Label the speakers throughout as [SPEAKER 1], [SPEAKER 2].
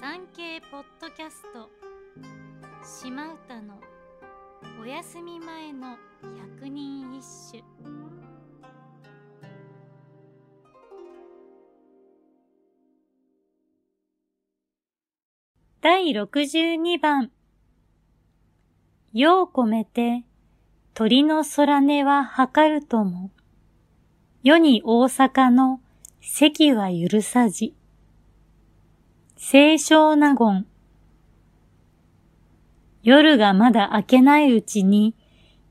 [SPEAKER 1] 産経ポッドキャスト。島唄のお休み前の百人一首。第62番。世を込めて鳥の空音は測るとも。世に大阪の席は許さじ。清少納言夜がまだ明けないうちに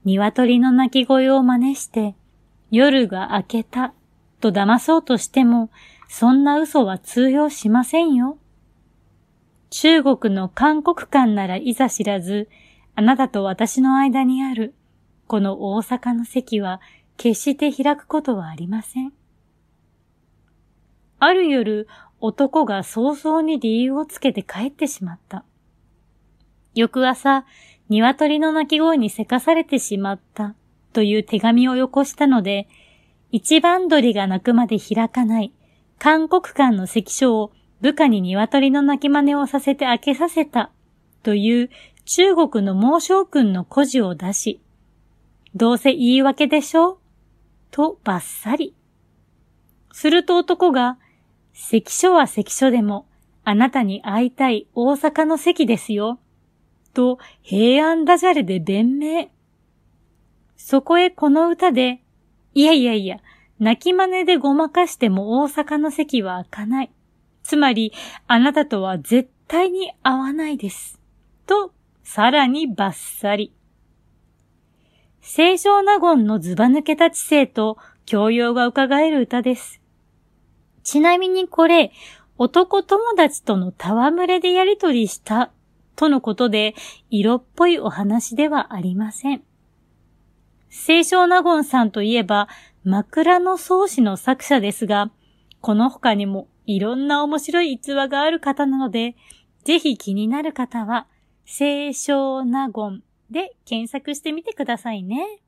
[SPEAKER 1] 鶏の鳴き声を真似して夜が明けたと騙そうとしてもそんな嘘は通用しませんよ。中国の韓国館ならいざ知らず、あなたと私の間にある、この大阪の席は決して開くことはありません。ある夜、男が早々に理由をつけて帰ってしまった。翌朝、鶏の鳴き声にせかされてしまったという手紙をよこしたので、一番鳥が鳴くまで開かない韓国館の関所を部下に鶏の鳴き真似をさせて開けさせたという中国の猛将軍の故事を出し、どうせ言い訳でしょ？うとばっさり。すると男が、関所は関所でも、あなたに会いたい大阪の関ですよ。と平安ダジャレで弁明。そこへこの歌で、いやいやいや、泣き真似でごまかしても大阪の席は開かない。つまり、あなたとは絶対に会わないです。と、さらにバッサリ。清少納言のズバ抜けた知性と教養が伺える歌です。ちなみにこれ、男友達との戯れでやりとりしたとのことで、色っぽいお話ではありません。清少納言さんといえば、枕草子の作者ですが、この他にもいろんな面白い逸話がある方なので、ぜひ気になる方は、清少納言で検索してみてくださいね。